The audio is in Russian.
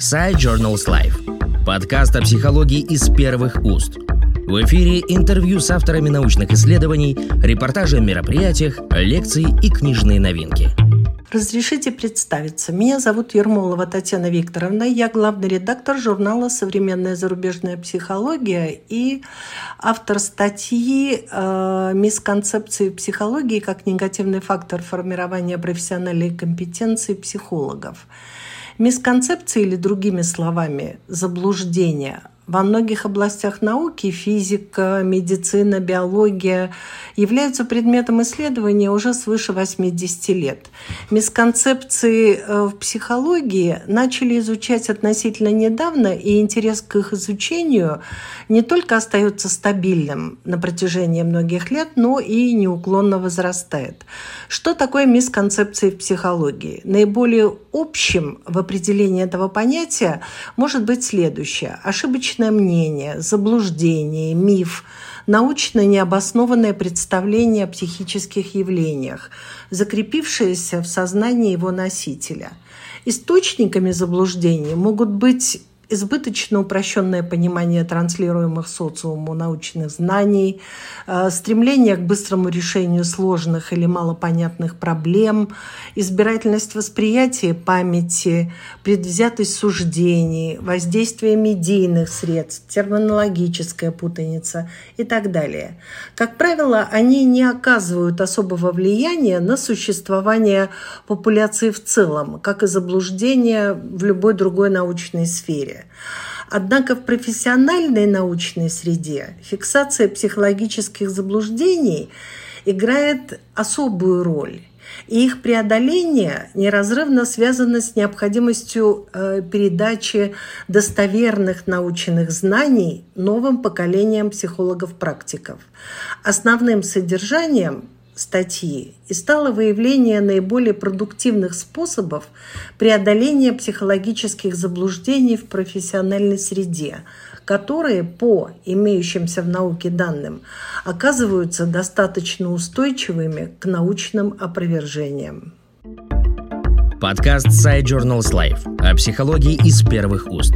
Side Journals Life. Подкаст о психологии из первых уст. В эфире интервью с авторами научных исследований, репортажи о мероприятиях, лекции и книжные новинки. Разрешите представиться. Меня зовут Ермолова Татьяна Викторовна. Я главный редактор журнала «Современная зарубежная психология» и автор статьи э, «Мисконцепции психологии как негативный фактор формирования профессиональной компетенции психологов». Мисконцепции или другими словами заблуждения во многих областях науки, физика, медицина, биология, являются предметом исследования уже свыше 80 лет. Мисконцепции э, в психологии начали изучать относительно недавно, и интерес к их изучению не только остается стабильным на протяжении многих лет, но и неуклонно возрастает. Что такое мисконцепции в психологии? Наиболее общим в определении этого понятия может быть следующее. Ошибочное ошибочное мнение, заблуждение, миф, научно необоснованное представление о психических явлениях, закрепившееся в сознании его носителя. Источниками заблуждений могут быть избыточно упрощенное понимание транслируемых социуму научных знаний, э, стремление к быстрому решению сложных или малопонятных проблем, избирательность восприятия памяти, предвзятость суждений, воздействие медийных средств, терминологическая путаница и так далее. Как правило, они не оказывают особого влияния на существование популяции в целом, как и заблуждения в любой другой научной сфере. Однако в профессиональной научной среде фиксация психологических заблуждений играет особую роль. И их преодоление неразрывно связано с необходимостью э, передачи достоверных научных знаний новым поколениям психологов-практиков. Основным содержанием статьи и стало выявление наиболее продуктивных способов преодоления психологических заблуждений в профессиональной среде, которые по имеющимся в науке данным оказываются достаточно устойчивыми к научным опровержениям. Подкаст Side Journals Life о психологии из первых уст.